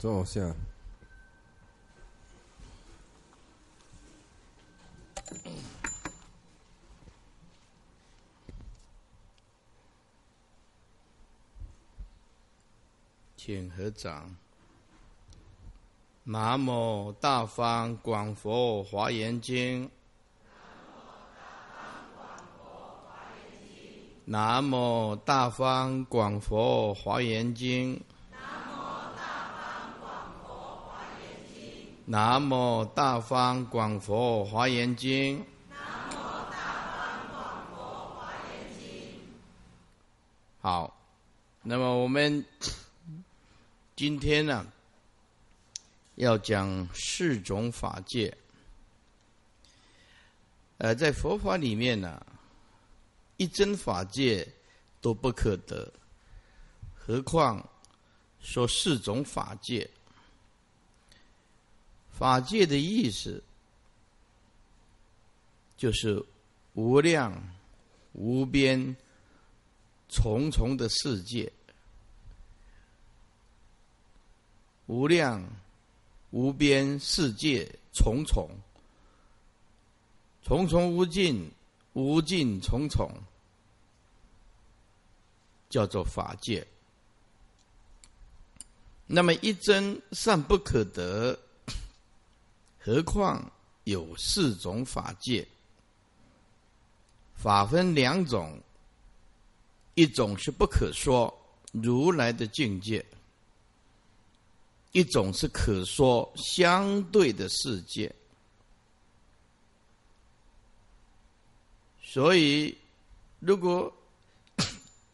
坐下。请合掌。南无大方广佛华严经。南无大方广佛华严经。南无大方广佛华严经好，那么我们今天呢，要讲四种法界。呃，在佛法里面呢，一真法界都不可得，何况说四种法界？法界的意思就是无量无边。重重的世界，无量无边世界，重重重重无尽，无尽重重，叫做法界。那么一真善不可得，何况有四种法界？法分两种。一种是不可说如来的境界，一种是可说相对的世界。所以，如果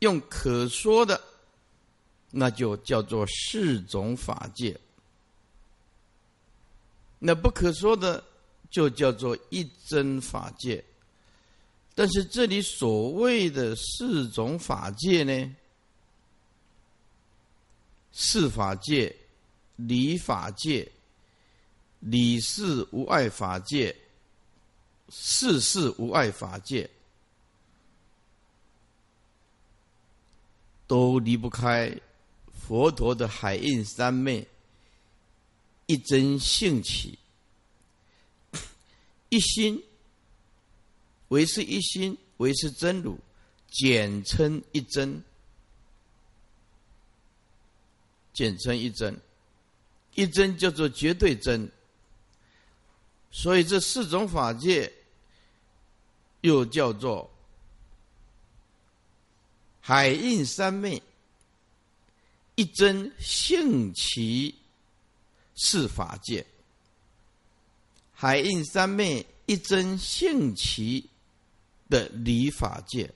用可说的，那就叫做四种法界；那不可说的，就叫做一真法界。但是这里所谓的四种法界呢？四法界、理法界、理事无碍法界、事事无碍法界，都离不开佛陀的海印三昧，一真性起，一心。唯是一心，唯是真如，简称一真，简称一真，一真叫做绝对真。所以这四种法界，又叫做海印三昧，一真性起四法界，海印三昧一真性其。的理法界，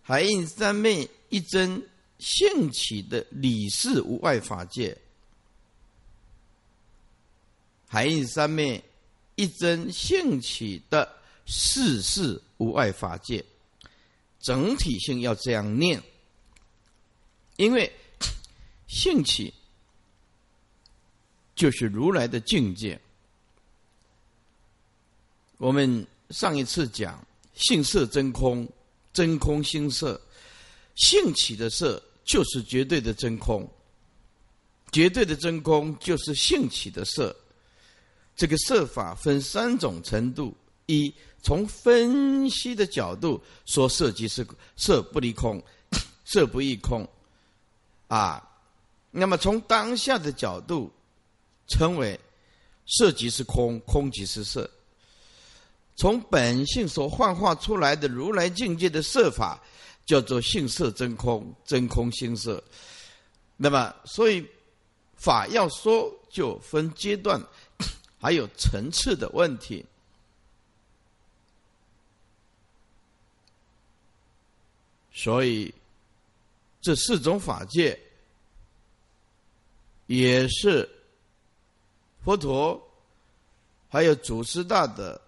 海印三昧一真性起的理事无碍法界，海印三昧一真性起的事事无碍法界，整体性要这样念，因为性起就是如来的境界，我们。上一次讲性色真空，真空性色，性起的色就是绝对的真空，绝对的真空就是性起的色。这个色法分三种程度：一，从分析的角度说，色即是色不离空，色不异空，啊；那么从当下的角度，称为色即是空，空即是色。从本性所幻化出来的如来境界的色法，叫做性色真空，真空性色。那么，所以法要说，就分阶段，还有层次的问题。所以，这四种法界，也是佛陀还有祖师大德。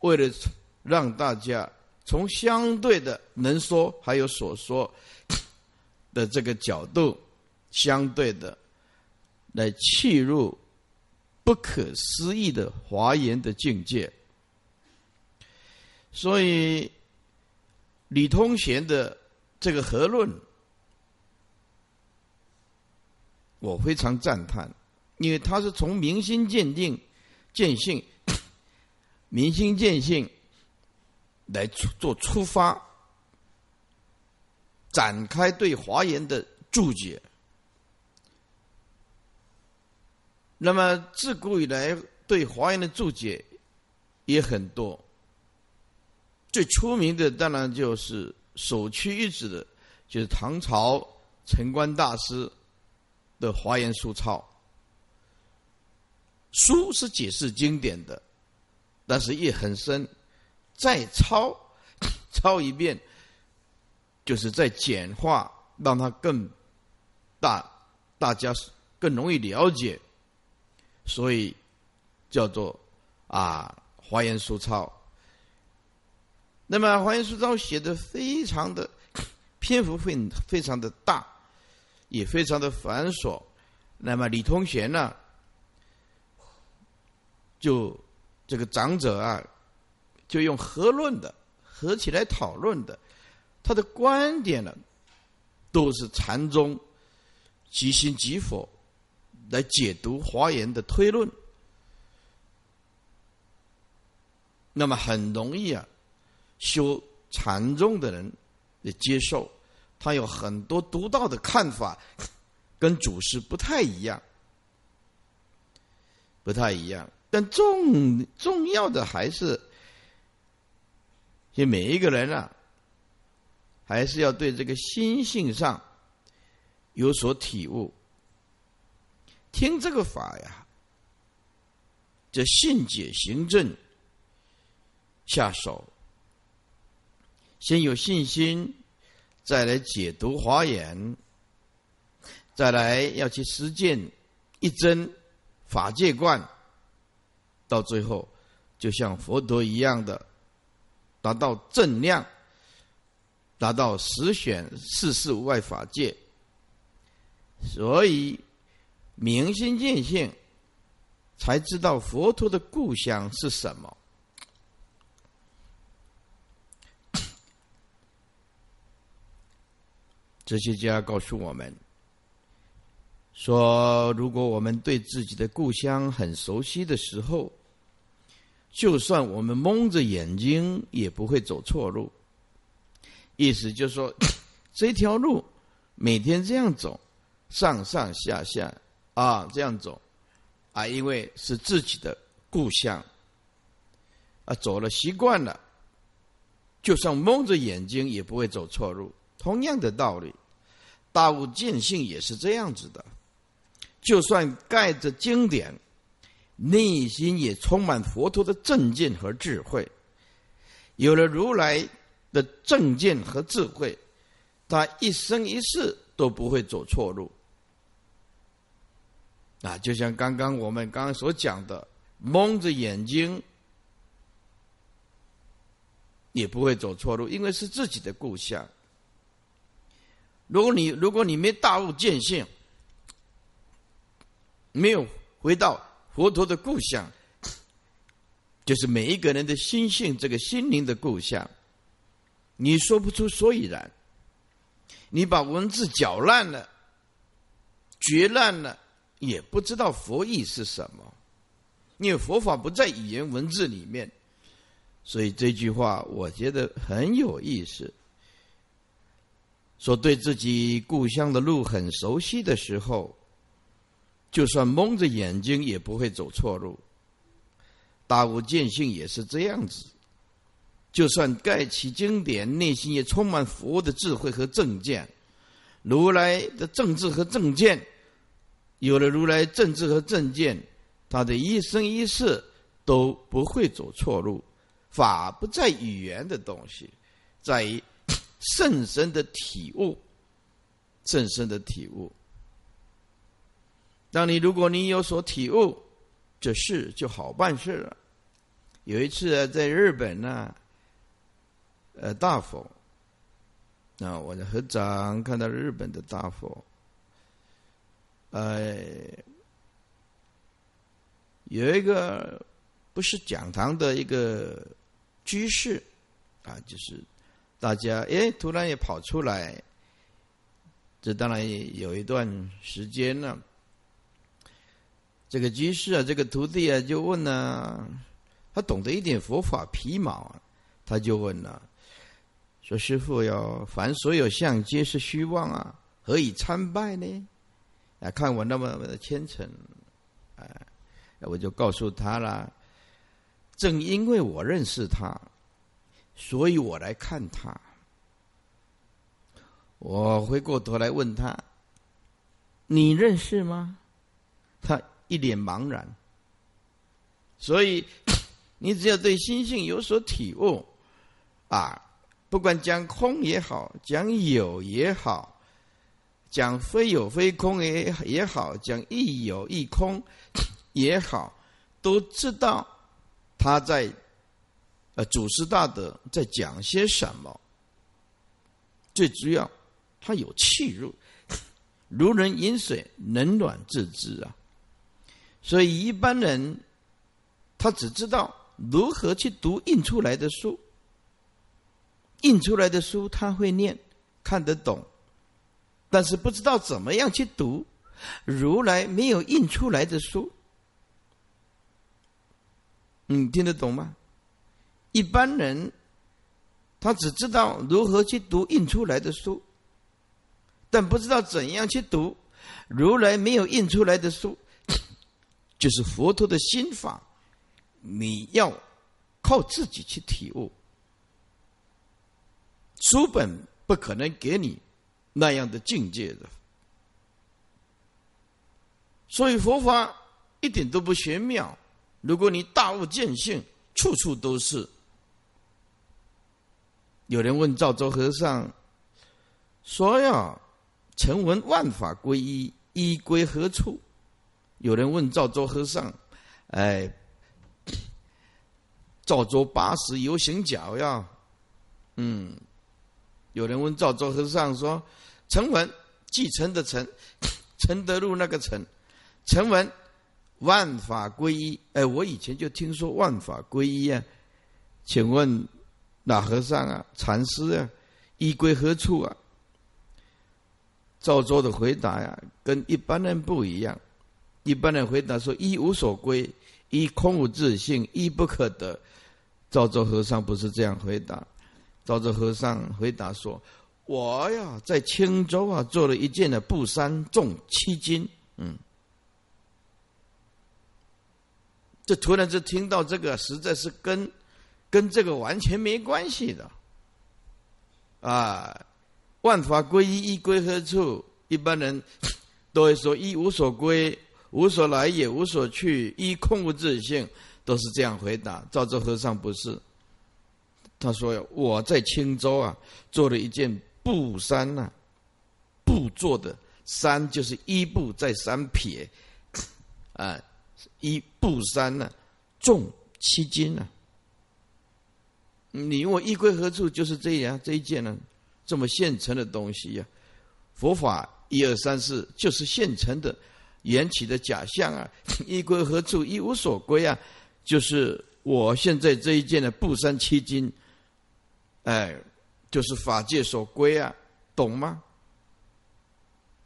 为了让大家从相对的能说还有所说的这个角度，相对的来契入不可思议的华严的境界，所以李通贤的这个和论，我非常赞叹，因为他是从明心见定、见性、明心见性来出做出发，展开对华严的注解。那么自古以来对华严的注解也很多，最出名的当然就是首屈一指的，就是唐朝陈观大师的《华严书抄》。书是解释经典的，但是也很深，再抄抄一遍，就是在简化，让它更大，大家更容易了解。所以叫做啊《华严书抄》。那么《华严书抄》写的非常的篇幅非非常的大，也非常的繁琐。那么李通贤呢，就这个长者啊，就用合论的合起来讨论的，他的观点呢，都是禅宗即心即佛。来解读华严的推论，那么很容易啊，修禅宗的人也接受，他有很多独到的看法，跟祖师不太一样，不太一样。但重重要的还是，就每一个人啊，还是要对这个心性上有所体悟。听这个法呀，这信解行证下手，先有信心，再来解读华严，再来要去实践一真法界观，到最后就像佛陀一样的达到正量，达到实选世事无碍法界，所以。明心见性，才知道佛陀的故乡是什么。哲学家告诉我们说：，如果我们对自己的故乡很熟悉的时候，就算我们蒙着眼睛，也不会走错路。意思就是说，这条路每天这样走，上上下下。啊，这样走，啊，因为是自己的故乡，啊，走了习惯了，就算蒙着眼睛也不会走错路。同样的道理，大悟见性也是这样子的，就算盖着经典，内心也充满佛陀的正见和智慧。有了如来的正见和智慧，他一生一世都不会走错路。啊，就像刚刚我们刚刚所讲的，蒙着眼睛也不会走错路，因为是自己的故乡。如果你如果你没大悟见性，没有回到佛陀的故乡，就是每一个人的心性，这个心灵的故乡，你说不出所以然。你把文字搅烂了，绝烂了。也不知道佛意是什么，因为佛法不在语言文字里面，所以这句话我觉得很有意思。说对自己故乡的路很熟悉的时候，就算蒙着眼睛也不会走错路。大悟见性也是这样子，就算盖起经典，内心也充满佛的智慧和正见，如来的政治和正见。有了如来正智和正见，他的一生一世都不会走错路。法不在语言的东西，在于 甚深的体悟，甚深的体悟。当你如果你有所体悟，这事就好办事了。有一次啊，在日本呢，呃，大佛，啊，我的合掌看到日本的大佛。呃，有一个不是讲堂的一个居士啊，就是大家哎，突然也跑出来，这当然有一段时间了，这个居士啊，这个徒弟啊，就问呢，他懂得一点佛法皮毛啊，他就问了，说师傅要凡所有相皆是虚妄啊，何以参拜呢？啊，看我那么的虔诚，啊，我就告诉他了，正因为我认识他，所以我来看他。我回过头来问他：“你认识吗？”他一脸茫然。所以，你只要对心性有所体悟，啊，不管讲空也好，讲有也好，讲非有非空也也好，讲亦有亦空也好，都知道他在呃祖师大德在讲些什么。最主要。他有气入，如人饮水，冷暖自知啊。所以一般人，他只知道如何去读印出来的书，印出来的书他会念，看得懂，但是不知道怎么样去读。如来没有印出来的书，你听得懂吗？一般人，他只知道如何去读印出来的书。但不知道怎样去读，如来没有印出来的书，就是佛陀的心法，你要靠自己去体悟。书本不可能给你那样的境界的，所以佛法一点都不玄妙。如果你大悟见性，处处都是。有人问赵州和尚说呀。曾闻万法归一，一归何处？有人问赵州和尚：“哎，赵州八十游行脚呀？”嗯，有人问赵州和尚说：“曾闻继承的承，承德路那个承，曾闻万法归一。”哎，我以前就听说万法归一啊，请问哪和尚啊？禅师啊？一归何处啊？赵州的回答呀，跟一般人不一样。一般人回答说：“一无所归，一空无自性，一不可得。”赵州和尚不是这样回答。赵州和尚回答说：“我呀，在青州啊，做了一件的布衫，重七斤。”嗯，这突然就听到这个，实在是跟跟这个完全没关系的啊。万法归一，一归何处？一般人都会说一无所归，无所来也，无所去，一空无自性，都是这样回答。赵州和尚不是，他说我在青州啊，做了一件布衫呐，布做的衫就是一布再三撇，啊，一布衫呢，重七斤呢。你问我衣归何处？就是这样这一件呢。这么现成的东西呀，佛法一二三四就是现成的缘起的假象啊，一归何处？一无所归啊，就是我现在这一件的布衫七斤，哎，就是法界所归啊，懂吗？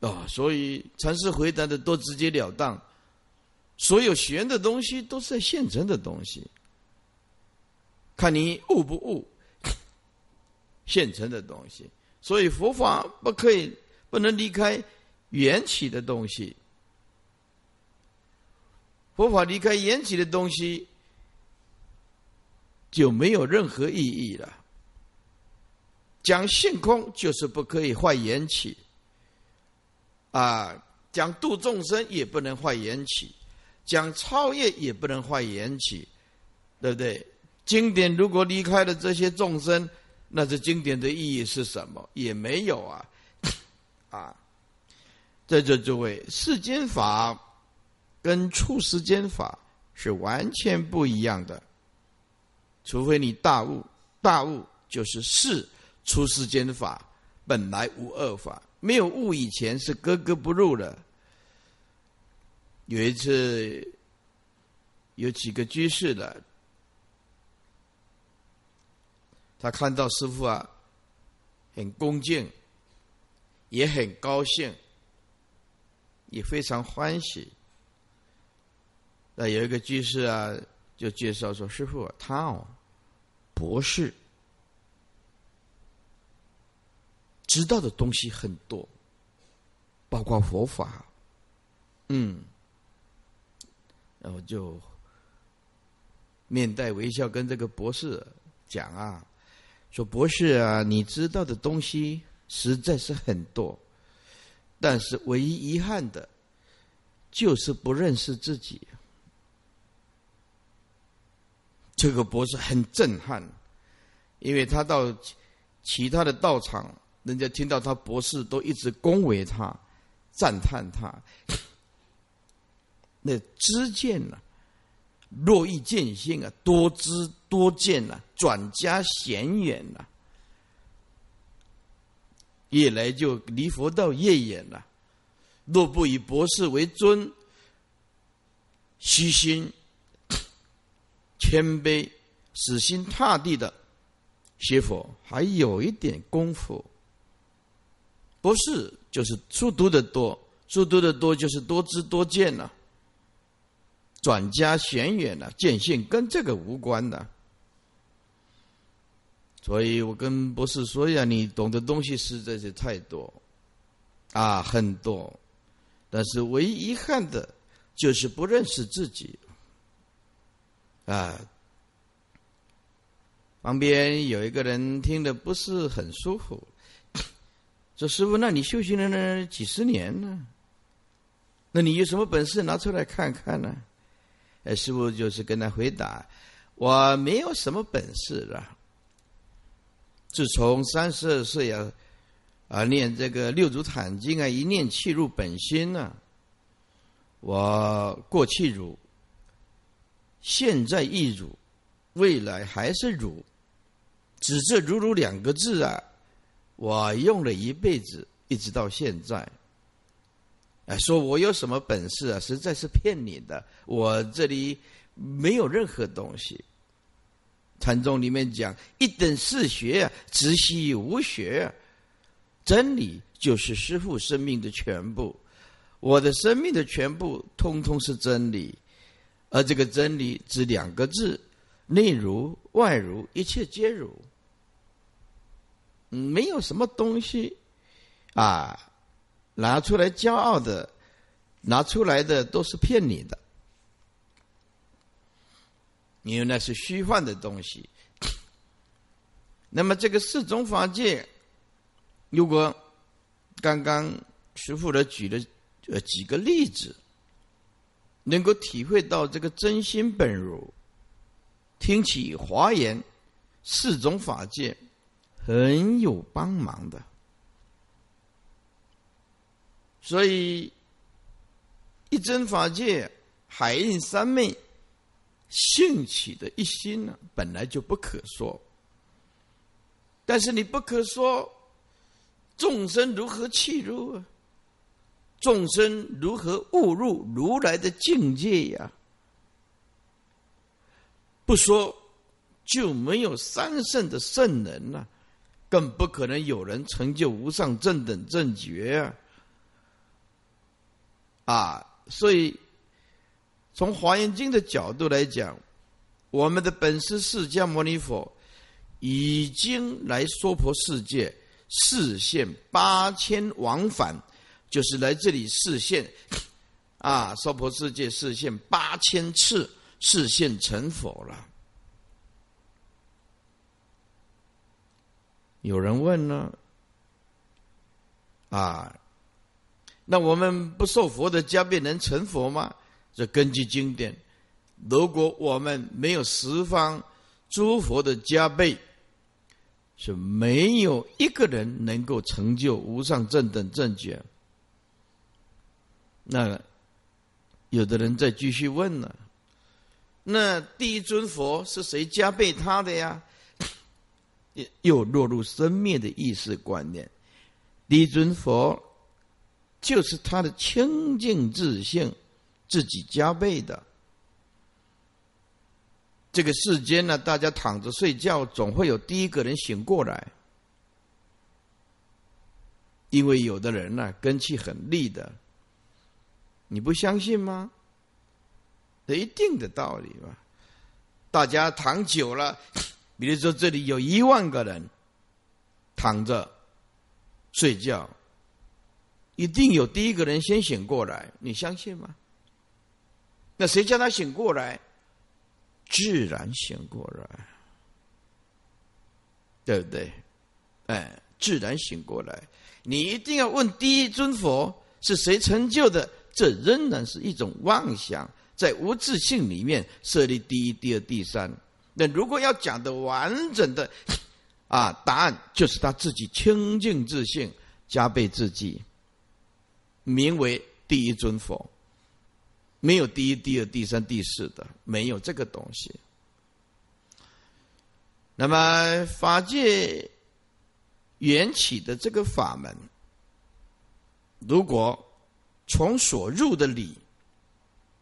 啊，所以禅师回答的都直截了当，所有玄的东西都是现成的东西，看你悟不悟。现成的东西，所以佛法不可以不能离开缘起的东西。佛法离开缘起的东西，就没有任何意义了。讲性空就是不可以坏缘起，啊，讲度众生也不能坏缘起，讲超越也不能坏缘起，对不对？经典如果离开了这些众生。那这经典的意义是什么？也没有啊，啊，在这诸位，世间法跟出世间法是完全不一样的。除非你大悟，大悟就是是出世间法本来无二法，没有悟以前是格格不入的。有一次，有几个居士的。他看到师傅啊，很恭敬，也很高兴，也非常欢喜。那有一个居士啊，就介绍说：“师傅，他哦，博士，知道的东西很多，包括佛法。”嗯，然后就面带微笑跟这个博士讲啊，说：“博士啊，你知道的东西实在是很多，但是唯一遗憾的，就是不认识自己。”这个博士很震撼，因为他到其他的道场，人家听到他博士都一直恭维他、赞叹他。那知见呢，若易见性啊，多知多见呐，转加显远呐，越来就离佛道越远了。若不以博士为尊，虚心。谦卑、死心塌地的学佛，还有一点功夫。不是，就是书读的多，书读的多就是多知多见了，转加玄远了，见性跟这个无关的。所以我跟博士说呀，你懂的东西实在是太多，啊，很多，但是唯一遗憾的，就是不认识自己。啊，旁边有一个人听的不是很舒服，说：“师傅，那你修行了呢几十年呢？那你有什么本事拿出来看看呢？”哎，师傅就是跟他回答：“我没有什么本事了。自从三十二岁啊，啊念这个六祖坛经啊，一念气入本心呢，我过气如。”现在亦汝，未来还是汝，只这“如如”两个字啊，我用了一辈子，一直到现在。哎，说我有什么本事啊？实在是骗你的，我这里没有任何东西。禅宗里面讲“一等是学，直系无学”，真理就是师父生命的全部，我的生命的全部，通通是真理。而这个真理指两个字：内如外如，一切皆如。没有什么东西啊，拿出来骄傲的，拿出来的都是骗你的，因为那是虚幻的东西。那么这个四种法界，如果刚刚师傅的举了呃几个例子。能够体会到这个真心本如，听起华严四种法界很有帮忙的，所以一真法界海印三昧兴起的一心呢，本来就不可说。但是你不可说，众生如何弃入啊？众生如何误入如来的境界呀？不说就没有三圣的圣人了，更不可能有人成就无上正等正觉啊！啊，所以从华严经的角度来讲，我们的本师释迦牟尼佛已经来娑婆世界视现八千往返。就是来这里视现，啊，娑婆世界视现八千次，视现成佛了。有人问呢，啊，那我们不受佛的加被能成佛吗？这根据经典，如果我们没有十方诸佛的加倍，是没有一个人能够成就无上正等正觉。那有的人再继续问了，那第一尊佛是谁加倍他的呀？又又落入生灭的意识观念。第一尊佛就是他的清净自性自己加倍的。这个世间呢，大家躺着睡觉，总会有第一个人醒过来，因为有的人呢根气很利的。你不相信吗？这一定的道理嘛。大家躺久了，比如说这里有一万个人躺着睡觉，一定有第一个人先醒过来，你相信吗？那谁叫他醒过来？自然醒过来，对不对？哎，自然醒过来。你一定要问第一尊佛是谁成就的？这仍然是一种妄想，在无自性里面设立第一、第二、第三。那如果要讲的完整的啊，答案就是他自己清净自性，加倍自己，名为第一尊佛。没有第一、第二、第三、第四的，没有这个东西。那么法界缘起的这个法门，如果从所入的理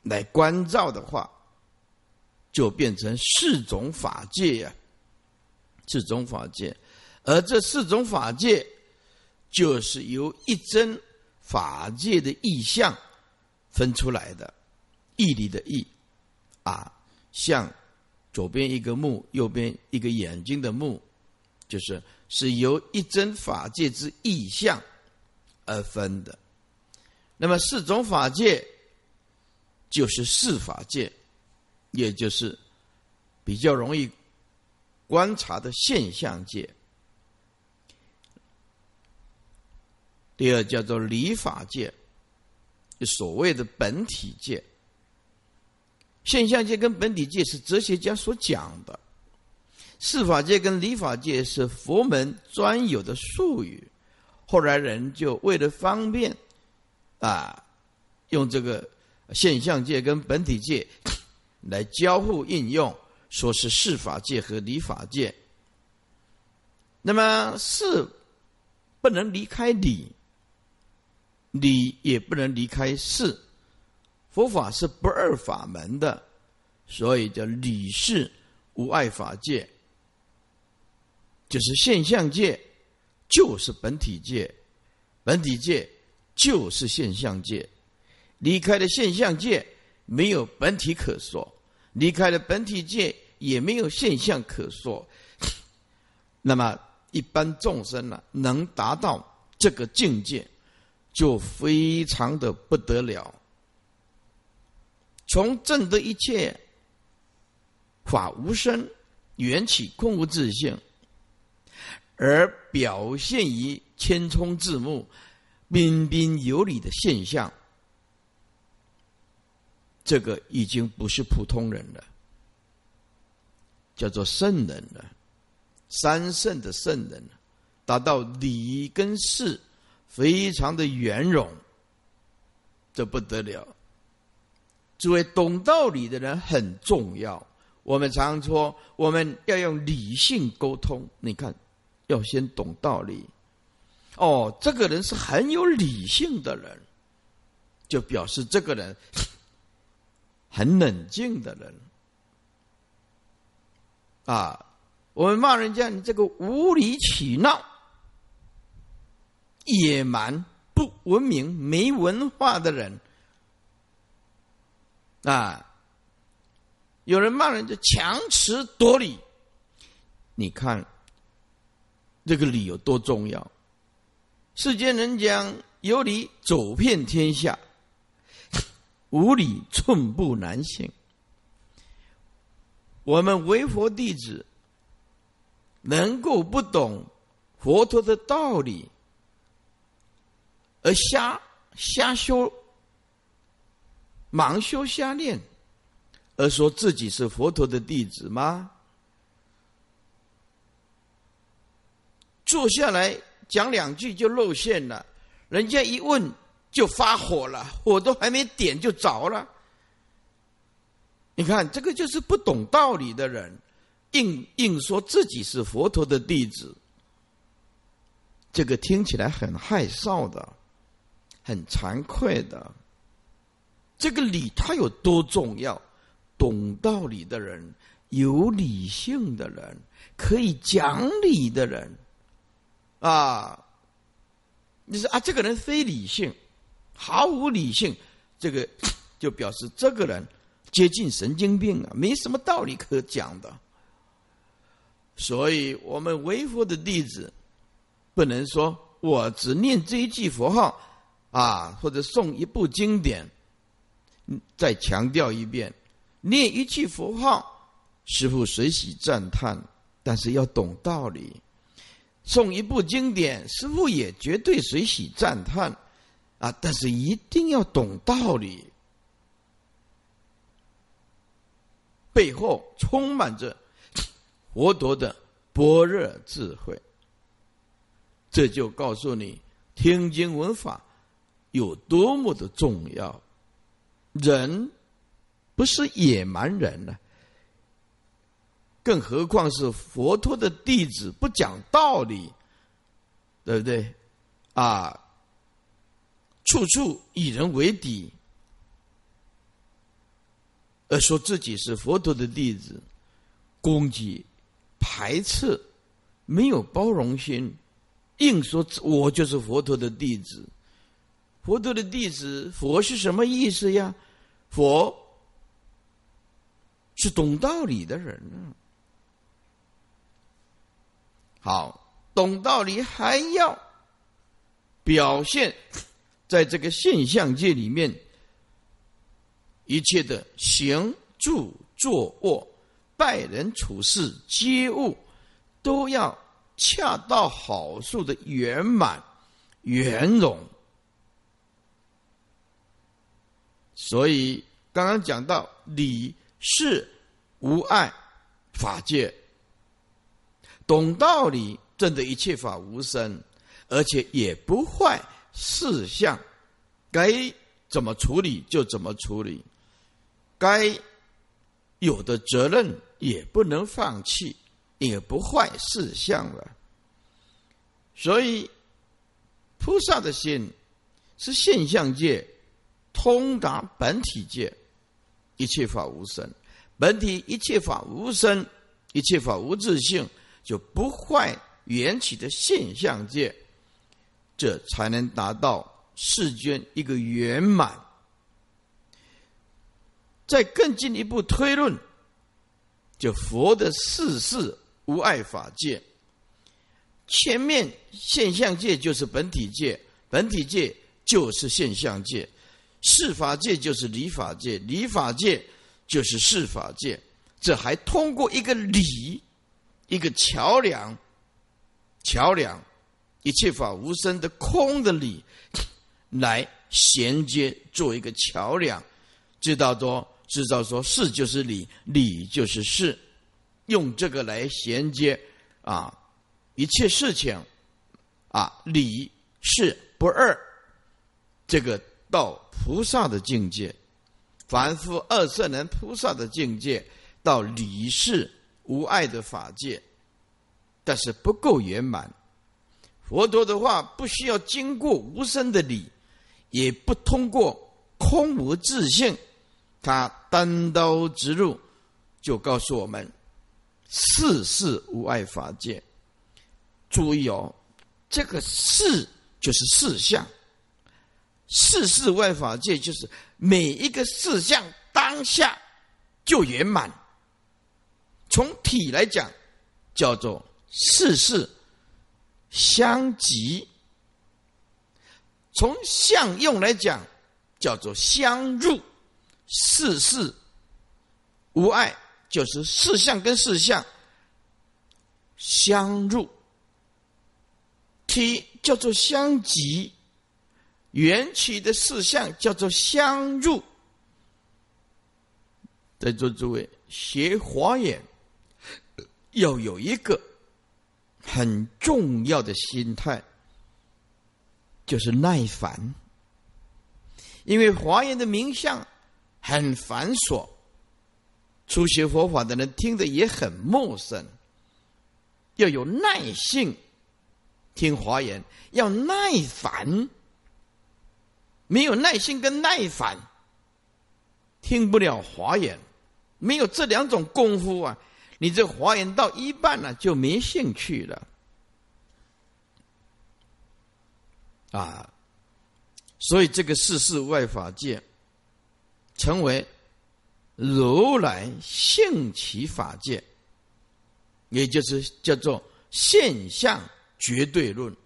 来关照的话，就变成四种法界呀，四种法界，而这四种法界就是由一真法界的意象分出来的。义理的义，啊，像左边一个目，右边一个眼睛的目，就是是由一真法界之意象而分的。那么四种法界就是四法界，也就是比较容易观察的现象界。第二叫做理法界，所谓的本体界。现象界跟本体界是哲学家所讲的，四法界跟理法界是佛门专有的术语。后来人就为了方便，啊，用这个现象界跟本体界来交互应用，说是事法界和理法界。那么事不能离开理，理也不能离开事。佛法是不二法门的，所以叫理事无碍法界，就是现象界就是本体界，本体界就是现象界。离开了现象界，没有本体可说；离开了本体界，也没有现象可说。那么一般众生呢，能达到这个境界，就非常的不得了。从证得一切法无生，缘起空无自性，而表现于千冲字目、彬彬有礼的现象，这个已经不是普通人了，叫做圣人了，三圣的圣人，达到礼跟事非常的圆融，这不得了。作为懂道理的人很重要。我们常说，我们要用理性沟通。你看，要先懂道理。哦，这个人是很有理性的人，就表示这个人 很冷静的人。啊，我们骂人家你这个无理取闹、野蛮、不文明、没文化的人。啊！有人骂人就强词夺理，你看这个理有多重要？世间人讲有理走遍天下，无理寸步难行。我们为佛弟子能够不懂佛陀的道理，而瞎瞎修。盲修瞎练，而说自己是佛陀的弟子吗？坐下来讲两句就露馅了，人家一问就发火了，火都还没点就着了。你看，这个就是不懂道理的人，硬硬说自己是佛陀的弟子，这个听起来很害臊的，很惭愧的。这个理它有多重要？懂道理的人，有理性的人，可以讲理的人，啊，你说啊，这个人非理性，毫无理性，这个就表示这个人接近神经病啊，没什么道理可讲的。所以我们为佛的弟子，不能说我只念这一句佛号啊，或者诵一部经典。再强调一遍，念一句佛号，师父随喜赞叹，但是要懂道理；诵一部经典，师父也绝对随喜赞叹啊，但是一定要懂道理，背后充满着佛陀的般若智慧。这就告诉你，听经闻法有多么的重要。人不是野蛮人呢，更何况是佛陀的弟子，不讲道理，对不对？啊，处处以人为敌，而说自己是佛陀的弟子，攻击、排斥，没有包容心，硬说我就是佛陀的弟子。佛陀的弟子，佛是什么意思呀？佛是懂道理的人呢。好，懂道理还要表现在这个现象界里面，一切的行住坐卧、待人处事、接物，都要恰到好处的圆满圆融。所以刚刚讲到理是无碍法界，懂道理，证得一切法无生，而且也不坏事相，该怎么处理就怎么处理，该有的责任也不能放弃，也不坏事相了。所以菩萨的心是现象界。通达本体界，一切法无生；本体一切法无生，一切法无自性，就不坏缘起的现象界，这才能达到世间一个圆满。再更进一步推论，就佛的世事无碍法界，前面现象界就是本体界，本体界就是现象界。事法界就是理法界，理法界就是事法界，这还通过一个理，一个桥梁，桥梁，一切法无生的空的理，来衔接做一个桥梁，知道说，知道说，事就是理，理就是事，用这个来衔接啊，一切事情啊，理事不二，这个。到菩萨的境界，凡夫二圣人菩萨的境界，到理事无碍的法界，但是不够圆满。佛陀的话不需要经过无声的理，也不通过空无自性，他单刀直入，就告诉我们：世事无碍法界。注意哦，这个世就是事相。事事外法界就是每一个事项当下就圆满。从体来讲，叫做事事相即；从相用来讲，叫做相入。事事无碍，就是事相跟事相相入。体叫做相即。缘起的事项叫做相入。在座诸位学华严，要有一个很重要的心态，就是耐烦。因为华严的名相很繁琐，初学佛法的人听的也很陌生，要有耐性听华严，要耐烦。没有耐心跟耐烦，听不了华严。没有这两种功夫啊，你这华言到一半了就没兴趣了。啊，所以这个世事外法界，成为如来性起法界，也就是叫做现象绝对论，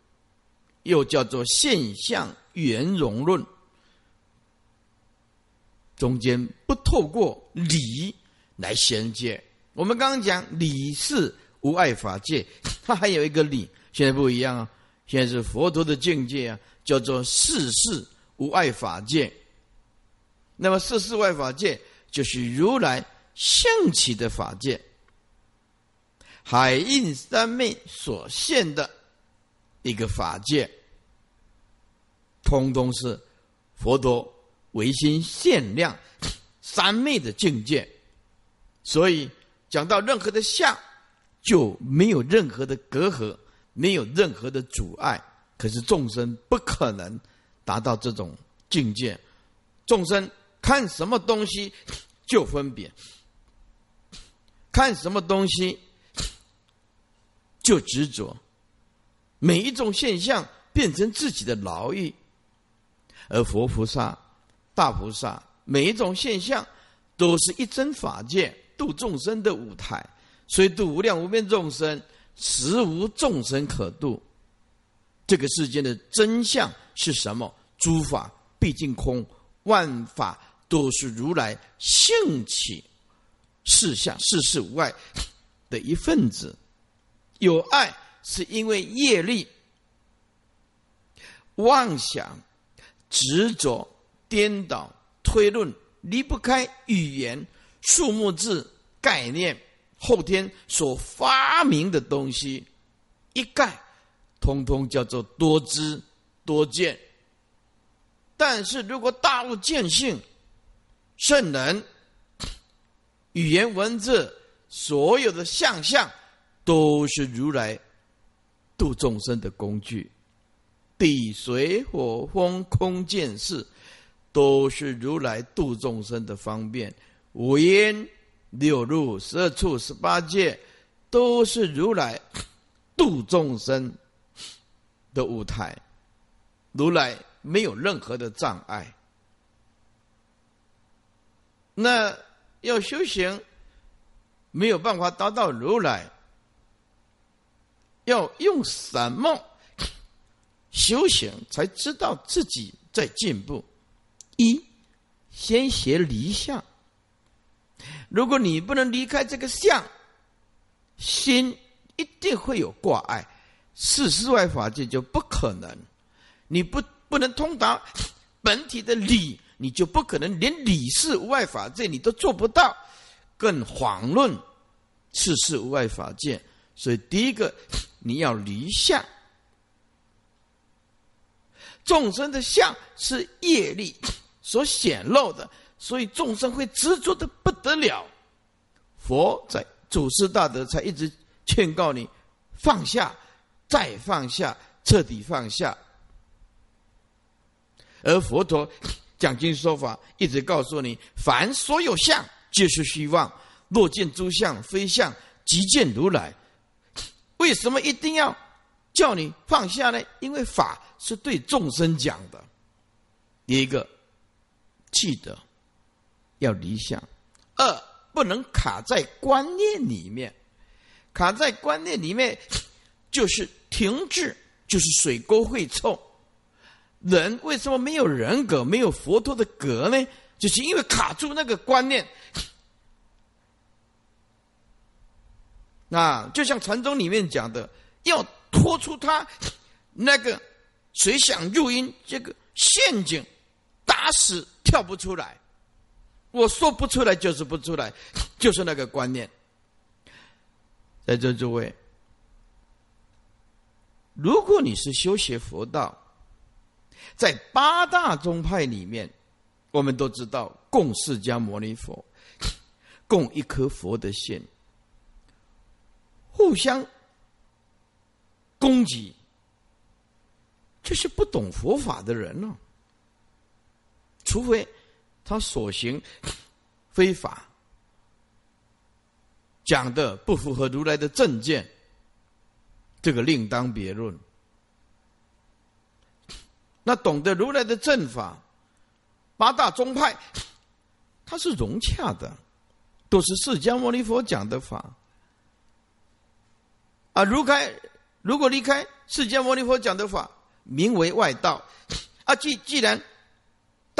又叫做现象圆融论。中间不透过理来衔接。我们刚刚讲理是无碍法界，它还有一个理，现在不一样啊。现在是佛陀的境界啊，叫做世事无碍法界。那么世事外法界。就是如来兴起的法界，海印三昧所现的一个法界，通通是佛陀唯心限量三昧的境界。所以讲到任何的相，就没有任何的隔阂，没有任何的阻碍。可是众生不可能达到这种境界，众生。看什么东西就分别，看什么东西就执着，每一种现象变成自己的牢狱，而佛菩萨、大菩萨每一种现象都是一真法界度众生的舞台，所以度无量无边众生，实无众生可度。这个世间的真相是什么？诸法毕竟空，万法。都是如来兴起事相事事无碍的一份子，有爱是因为业力、妄想、执着、颠倒、推论，离不开语言、数目字、概念、后天所发明的东西，一概通通叫做多知多见。但是如果大悟见性，圣人语言文字所有的相象，都是如来度众生的工具。地水火风空见识，都是如来度众生的方便。五音六路十二处十八界，都是如来度众生的舞台。如来没有任何的障碍。那要修行，没有办法达到如来，要用什么修行才知道自己在进步？一，先学离相。如果你不能离开这个相，心一定会有挂碍，四世外法界就不可能。你不不能通达 本体的理。你就不可能连理事无碍法界你都做不到，更遑论事事无碍法界。所以第一个 你要离相，众生的相是业力 所显露的，所以众生会执着的不得了。佛在祖师大德才一直劝告你放下，再放下，彻底放下。而佛陀。讲经说法，一直告诉你：凡所有相，皆是虚妄。若见诸相非相，即见如来。为什么一定要叫你放下呢？因为法是对众生讲的。第一个，记得要离相；二，不能卡在观念里面。卡在观念里面，就是停滞，就是水沟会臭。人为什么没有人格、没有佛陀的格呢？就是因为卡住那个观念。那 就像禅宗里面讲的，要脱出他 那个水想入阴这个陷阱，打死跳不出来。我说不出来就是不出来，就是那个观念。在座诸位，如果你是修学佛道，在八大宗派里面，我们都知道供释迦牟尼佛，供一颗佛的心，互相攻击，就是不懂佛法的人了。除非他所行非法，讲的不符合如来的正见，这个另当别论。那懂得如来的正法，八大宗派，它是融洽的，都是释迦牟尼佛讲的法。啊，如开如果离开释迦牟尼佛讲的法，名为外道。啊，既既然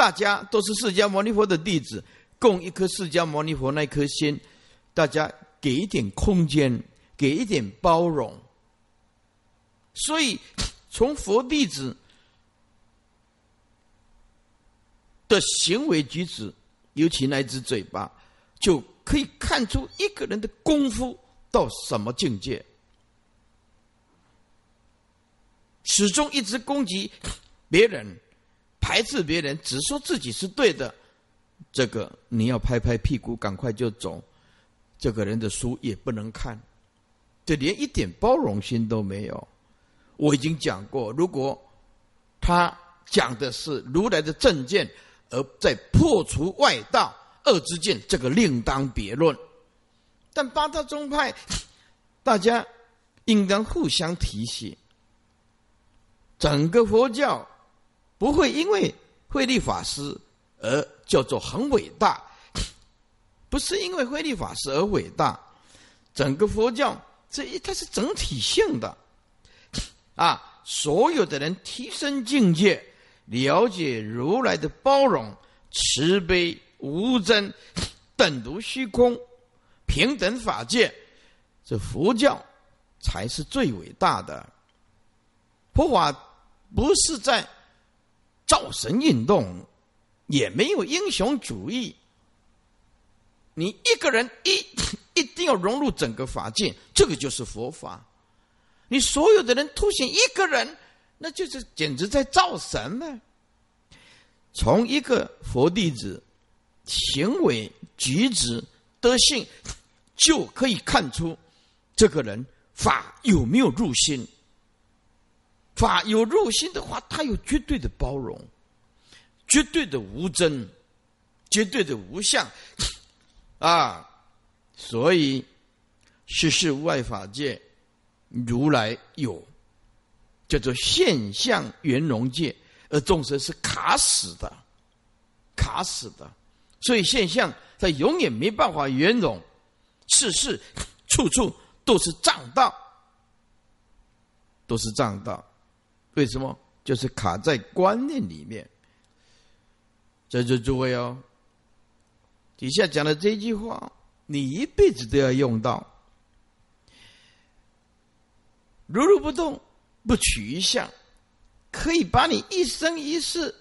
大家都是释迦牟尼佛的弟子，供一颗释迦牟尼佛那颗心，大家给一点空间，给一点包容。所以，从佛弟子的行为举止，尤其那只嘴巴，就可以看出一个人的功夫到什么境界。始终一直攻击别人，排斥别人，只说自己是对的，这个你要拍拍屁股，赶快就走。这个人的书也不能看，这连一点包容心都没有。我已经讲过，如果他讲的是如来的正见，而在破除外道恶之见，这个另当别论。但八大宗派，大家应当互相提醒。整个佛教不会因为慧立法师而叫做很伟大，不是因为慧立法师而伟大。整个佛教这一它是整体性的啊，所有的人提升境界，了解如来的包容、慈悲、无争、等如虚空、平等法界，这佛教才是最伟大的佛法。不是在造神运动，也没有英雄主义。你一个人一一定要融入整个法界，这个就是佛法。你所有的人凸显一个人，那就是简直在造神呢。从一个佛弟子行为举止德性，就可以看出这个人法有没有入心。法有入心的话，他有绝对的包容，绝对的无争，绝对的无相，啊！所以世事外法界，如来有叫做现象圆融界，而众生是卡死的，卡死的。所以现象它永远没办法圆融，事事处处都是障道，都是障道。为什么？就是卡在观念里面。在座诸位哦，底下讲的这句话，你一辈子都要用到。如如不动，不取一相，可以把你一生一世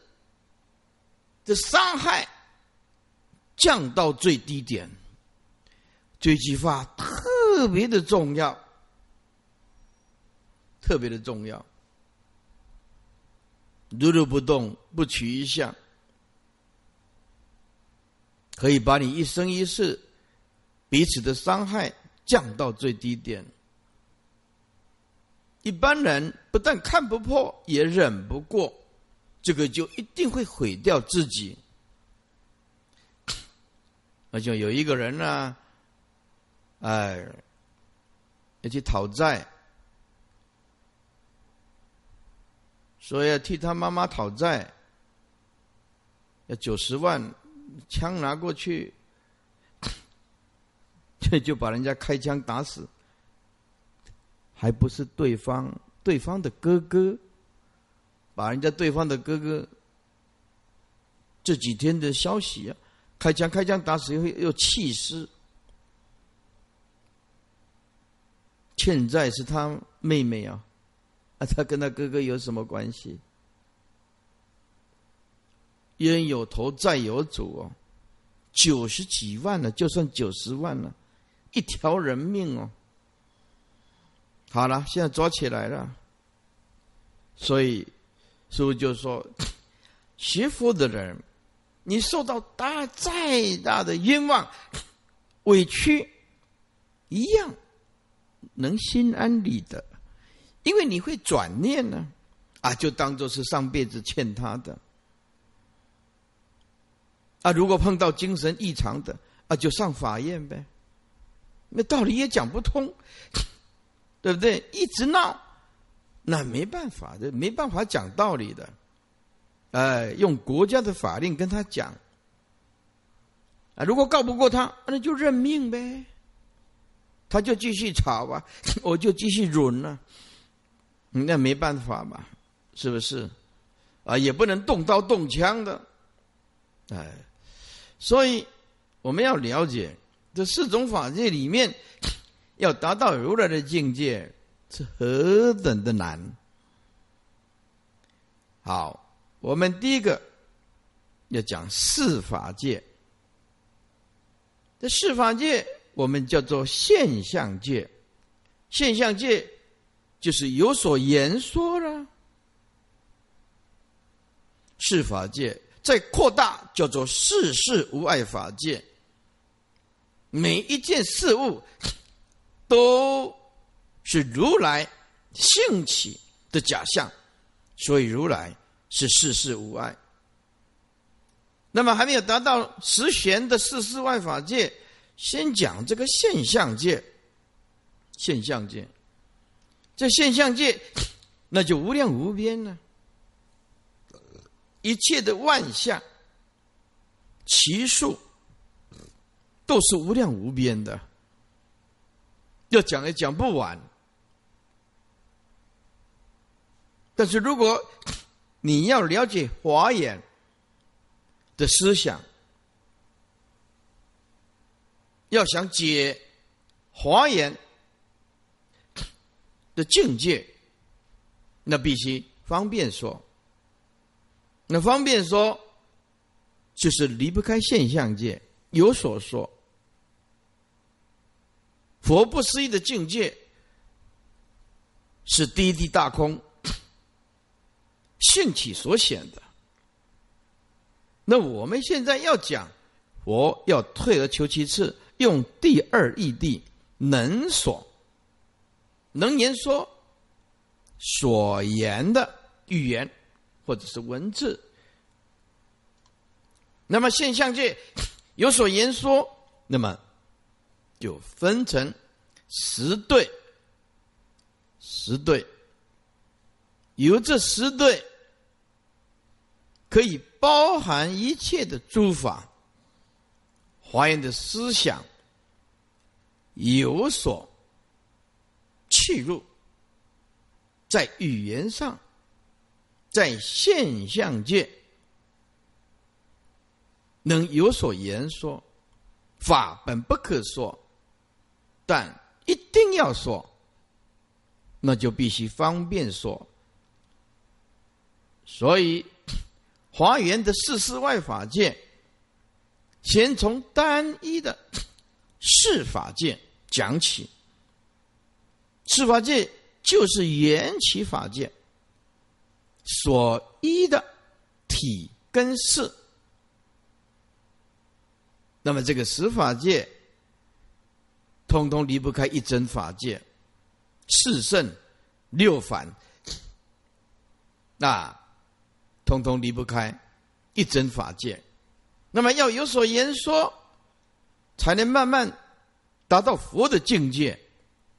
的伤害降到最低点。这句话特别的重要，特别的重要。如如不动，不取一相，可以把你一生一世彼此的伤害降到最低点。一般人不但看不破，也忍不过，这个就一定会毁掉自己。而且有一个人呢，哎，要去讨债。说要替他妈妈讨债，要九十万，枪拿过去，这 就把人家开枪打死，还不是对方对方的哥哥，把人家对方的哥哥这几天的消息啊，开枪开枪打死以后又弃尸，欠债是他妹妹啊。啊，他跟他哥哥有什么关系？冤有头，债有主哦，九十几万了，就算九十万了，一条人命哦。好了，现在抓起来了，所以师傅就说：学佛的人，你受到大再大的冤枉、委屈，一样能心安理得。因为你会转念呢，啊，就当做是上辈子欠他的，啊，如果碰到精神异常的，啊，就上法院呗，那道理也讲不通，对不对？一直闹，那没办法，这没办法讲道理的，哎，用国家的法令跟他讲，啊，如果告不过他，那就认命呗。他就继续吵吧，我就继续忍了。那没办法嘛，是不是？啊，也不能动刀动枪的，哎，所以我们要了解这四种法界里面，要达到如来的境界是何等的难。好，我们第一个要讲四法界。这四法界我们叫做现象界，现象界就是有所言说了。是法界再扩大，叫做世事无碍法界。每一件事物都是如来兴起的假象，所以如来是世事无碍。那么还没有达到实玄的世事外法界，先讲这个现象界。现象界，这现象界 那就无量无边了。一切的万象，其数都是无量无边的，要讲也讲不完。但是如果 你要了解华严的思想，要想解华严的境界，那必须方便说。那方便说，就是离不开现象界，有所说。佛不思议的境界是第一地大空兴起所显的。那我们现在要讲，佛要退而求其次，用第二义谛能所能言说所言的语言。或者是文字，那么现象界有所言说，那么就分成十对，十对，由这十对可以包含一切的诸法，华严的思想有所契入，在语言上。在现象界能有所言说，法本不可说，但一定要说，那就必须方便说。所以，华严的四世外法界，先从单一的 四法界讲起。四法界就是缘起法界。所依的体跟事，那么这个十法界，通通离不开一真法界，四圣六凡，那通通离不开一真法界。那么要有所言说，才能慢慢达到佛的境界，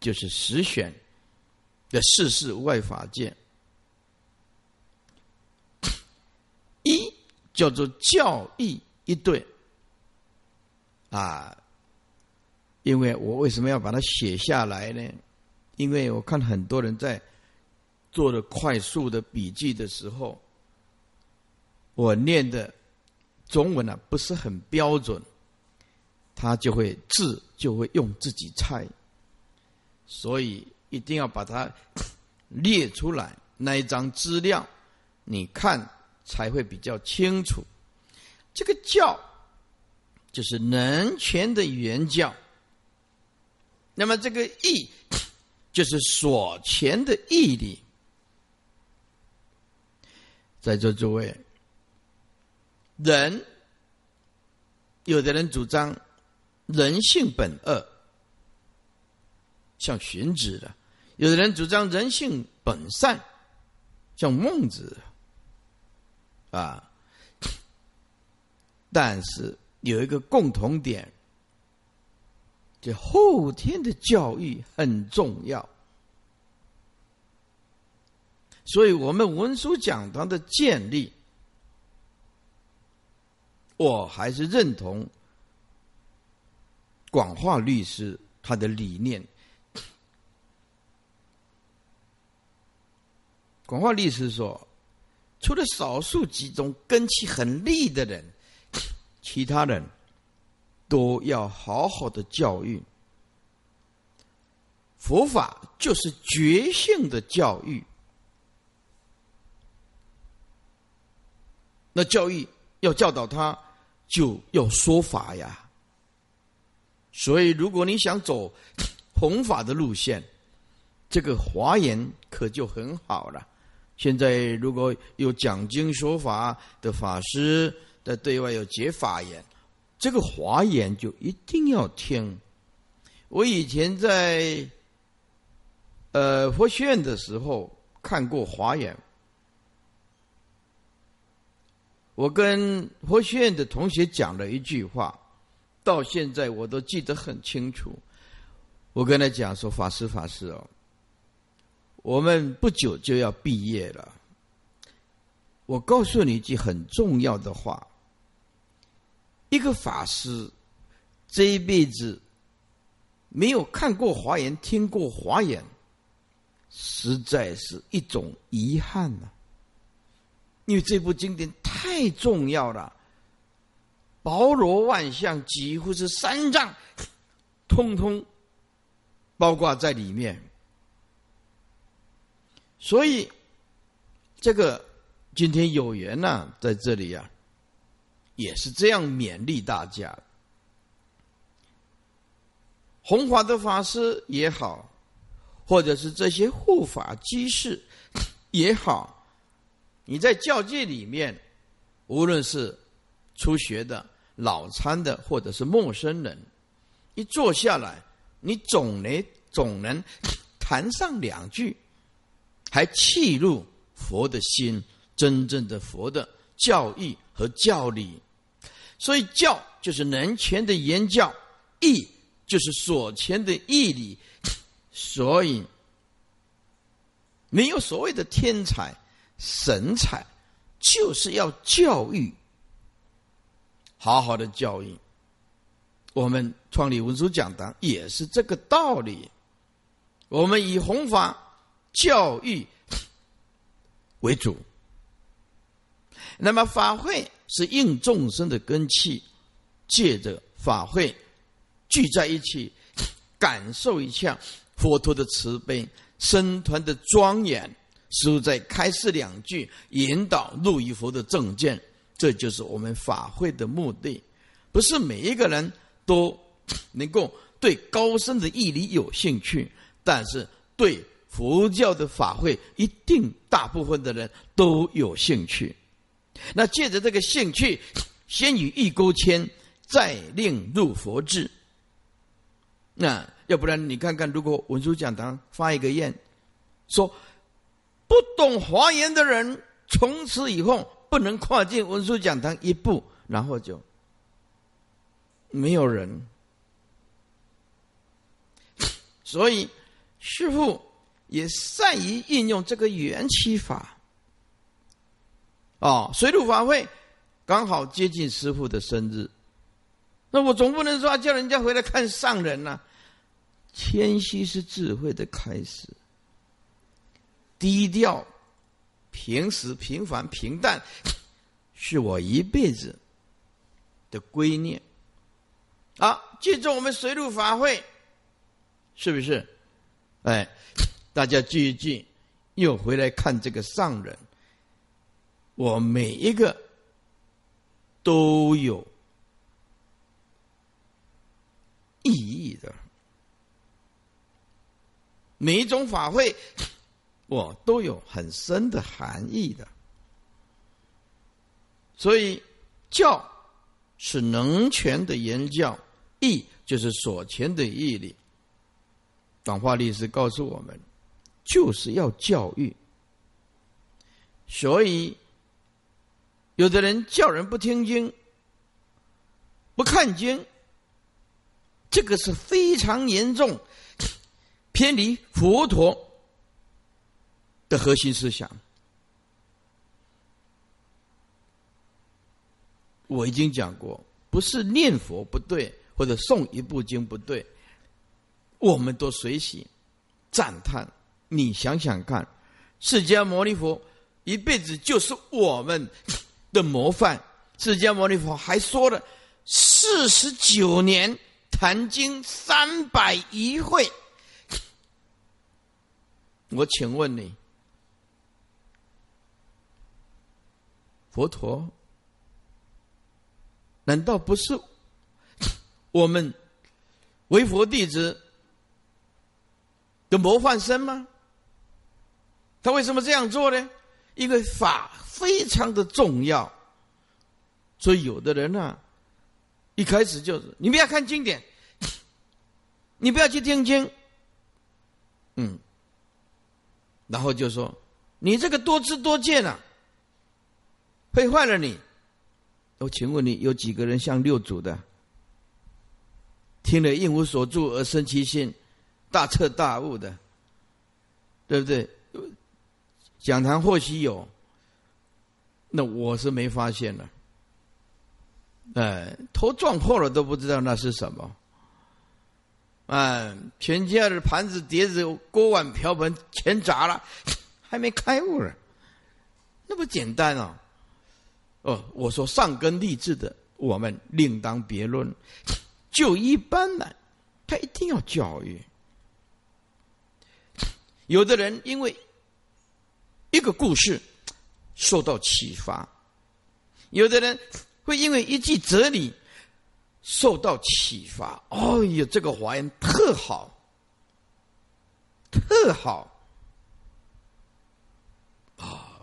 就是十选的世事外法界。一叫做教义一对啊，因为我为什么要把它写下来呢？因为我看很多人在做的快速的笔记的时候，我念的中文呢不是很标准，他就会字就会用自己猜，所以一定要把它 列出来那一张资料，你看。才会比较清楚，这个教就是能权的原教，那么这个义 就是所权的义理。在座诸位，人有的人主张人性本恶，像荀子的；有的人主张人性本善，像孟子。啊，但是有一个共同点，就后天的教育很重要。所以我们文殊讲堂的建立，我还是认同广化律师他的理念。广化律师说，除了少数几种根气很利的人，其他人都要好好的教育。佛法就是觉性的教育，那教育要教导他，就要说法呀。所以，如果你想走弘法的路线，这个华严可就很好了。现在如果有讲经说法的法师在对外有结法言，这个华严就一定要听。我以前在。呃，佛学院的时候看过华严，我跟佛学院的同学讲了一句话，到现在我都记得很清楚。我跟他讲说：“法师，法师哦，我们不久就要毕业了。我告诉你一句很重要的话：一个法师这一辈子没有看过华严，听过华严。”实在是一种遗憾呐，因为这部经典太重要了，包罗万象，几乎是三藏，通通包括在里面。所以，这个今天有缘呐，在这里呀，也是这样勉励大家。弘法的法师也好。或者是这些护法居士也好，你在教界里面，无论是初学的、老参的，或者是陌生人，一坐下来，你总能总能谈上两句，还契入佛的心，真正的佛的教义和教理。所以教就是能前的言教，义就是所前的义理。所以，没有所谓的天才、神才，就是要教育，好好的教育。我们创立文殊讲堂也是这个道理。我们以弘法教育为主，那么法会是应众生的根器，借着法会聚在一起，感受一下。佛陀的慈悲，僧团的庄严，是在开示两句，引导入于佛的正见，这就是我们法会的目的。不是每一个人都能够对高深的义理有兴趣，但是对佛教的法会，一定大部分的人都有兴趣。那借着这个兴趣，先与一勾牵，再令入佛智。那。要不然你看看，如果文殊讲堂发一个愿，说不懂华严的人，从此以后不能跨进文殊讲堂一步，然后就没有人。所以师父也善于运用这个缘起法。哦，水陆法会刚好接近师傅的生日，那我总不能说叫人家回来看上人呐。谦虚是智慧的开始，低调、平时、平凡、平淡，是我一辈子的归念。好，记住我们水陆法会，是不是？哎，大家记一记，又回来看这个上人，我每一个都有意义的。每一种法会，我都有很深的含义的。所以，教是能权的言教，义就是所全的义理。广化律师告诉我们，就是要教育。所以，有的人叫人不听经、不看经，这个是非常严重。偏离佛陀的核心思想，我已经讲过，不是念佛不对，或者诵一部经不对，我们都随喜赞叹。你想想看，释迦牟尼佛一辈子就是我们的模范。释迦牟尼佛还说了四十九年谈经三百余会。我请问你，佛陀难道不是 我们为佛弟子的模范生吗？他为什么这样做呢？因为法非常的重要，所以有的人呢，一开始就是你不要看经典，你不要去听经，嗯。然后就说：“你这个多知多见啊，会坏了你。”我请问你，有几个人像六祖的，听了应无所住而生其心，大彻大悟的，对不对？讲堂或许有，那我是没发现的。哎，头撞破了都不知道那是什么。啊！全家的盘子、碟子、锅碗瓢盆全砸了，还没开悟呢，那不简单啊！哦，我说上根立志的，我们另当别论。就一般呢，他一定要教育。有的人因为一个故事受到启发，有的人会因为一句哲理。受到启发，哦哟，这个华严特好，特好啊！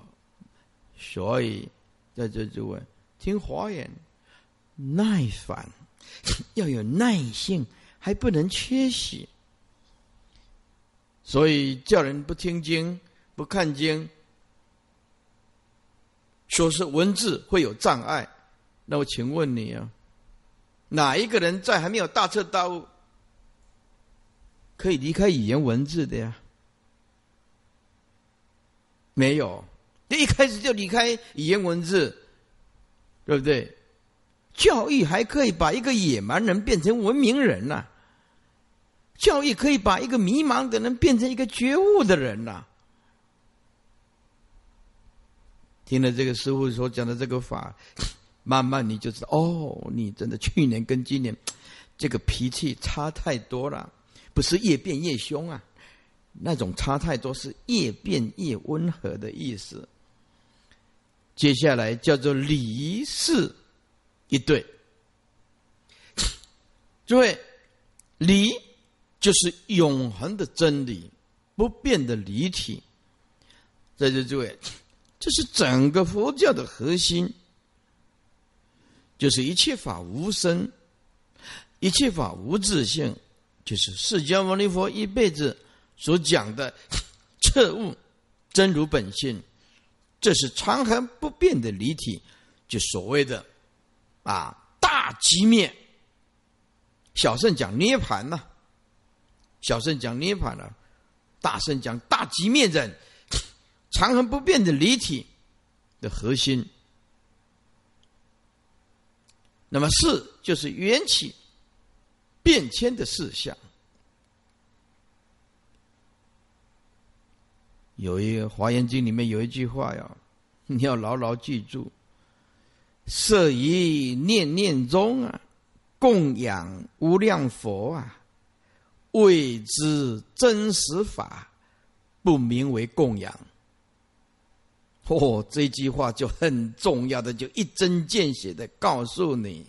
所以在这就问听华严，耐烦，要有耐性，还不能缺席。所以叫人不听经、不看经，说是文字会有障碍。那我请问你啊？哪一个人在还没有大彻大悟，可以离开语言文字的呀？没有，一开始就离开语言文字，对不对？教育还可以把一个野蛮人变成文明人呐，教育可以把一个迷茫的人变成一个觉悟的人呐。听了这个师傅所讲的这个法。慢慢你就知道哦，你真的去年跟今年这个脾气差太多了，不是越变越凶啊，那种差太多是越变越温和的意思。接下来叫做离世一对，诸位，离就是永恒的真理，不变的离体。在这诸位，这是整个佛教的核心。就是一切法无生，一切法无自性，就是释迦牟尼佛一辈子所讲的 彻悟真如本性，这是长恒不变的离体，就所谓的啊大极灭。小圣讲涅盘呐，小圣讲涅盘了，大圣讲大极灭人，长恒不变的离体的核心。那么事就是缘起变迁的事项。有一个《华严经》里面有一句话呀，你要牢牢记住：色于念念中啊，供养无量佛啊，谓之真实法，不名为供养。哦，这句话就很重要的，就一针见血的告诉你，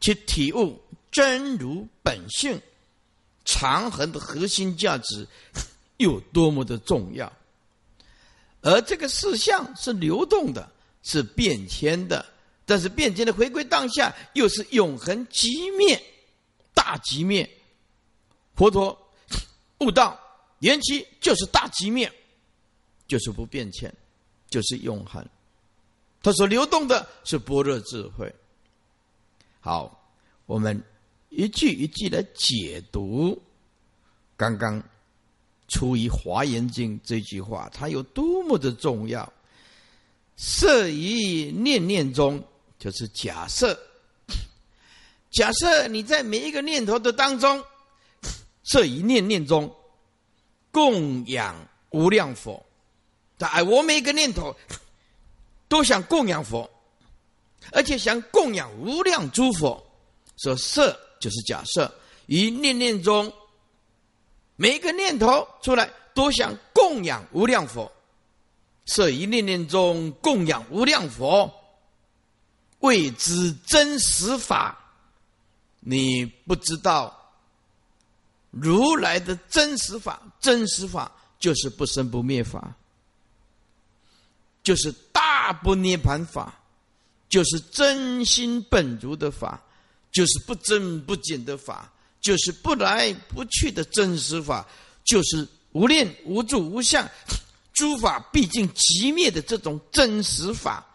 去体悟真如本性长恒的核心价值有多么的重要。而这个事项是流动的，是变迁的，但是变迁的回归当下，又是永恒极灭、大极灭。佛陀悟道缘起就是大极灭。就是不变迁，就是永恒。它所流动的是般若智慧。好，我们一句一句来解读刚刚出于《华严经》这句话，它有多么的重要。色于念念中，就是假设假设你在每一个念头的当中，这一念念中供养无量佛，在我每一个念头都想供养佛，而且想供养无量诸佛。说色就是假设，一念念中每一个念头出来都想供养无量佛，色一念念中供养无量佛，谓之真实法。你不知道如来的真实法，真实法就是不生不灭法，就是大不涅盘法，就是真心本如的法，就是不增不减的法，就是不来不去的真实法，就是无念无住无相，诸法毕竟极灭的这种真实法，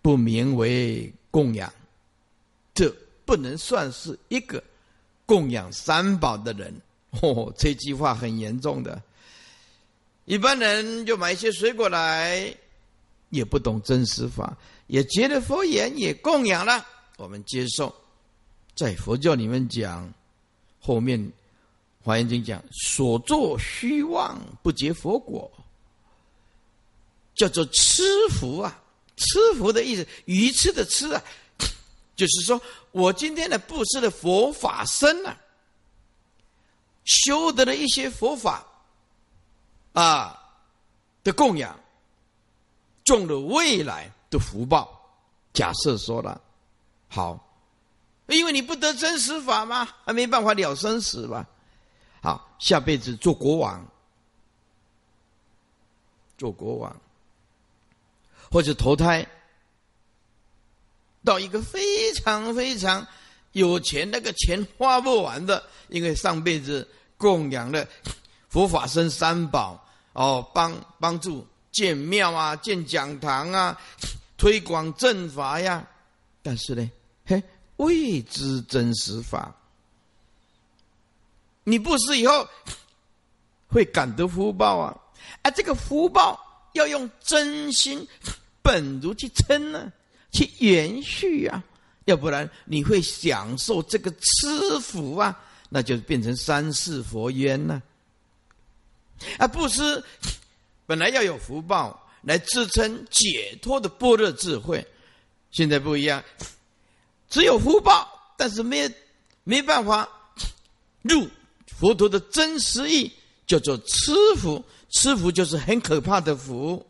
不名为。供养，这不能算是一个供养三宝的人。哦，这句话很严重的。一般人就买一些水果来，也不懂真实法，也觉得佛言也供养了，我们接受。在佛教里面讲，后面华严经讲所作虚妄不结佛果，叫做吃福啊。吃福的意思，鱼吃的吃啊，就是说我今天的布施的佛法身啊，修得了一些佛法啊的供养，种了未来的福报。假设说了，好，因为你不得真实法吗？还没办法了生死吧？好，下辈子做国王，做国王。或者投胎到一个非常非常有钱，那个钱花不完的，因为上辈子供养了佛法僧三宝，哦，帮帮助建庙啊、建讲堂啊、推广正法呀。但是呢，嘿，未知真实法，你不死以后 会感得福报啊？啊，这个福报要用真心。本如去撑呢，去延续啊，要不然你会享受这个吃福啊，那就变成三世佛冤呢。啊，布施本来要有福报来支撑解脱的般若智慧，现在不一样，只有福报，但是没没办法入佛陀的真实意，叫做吃福，吃福就是很可怕的福。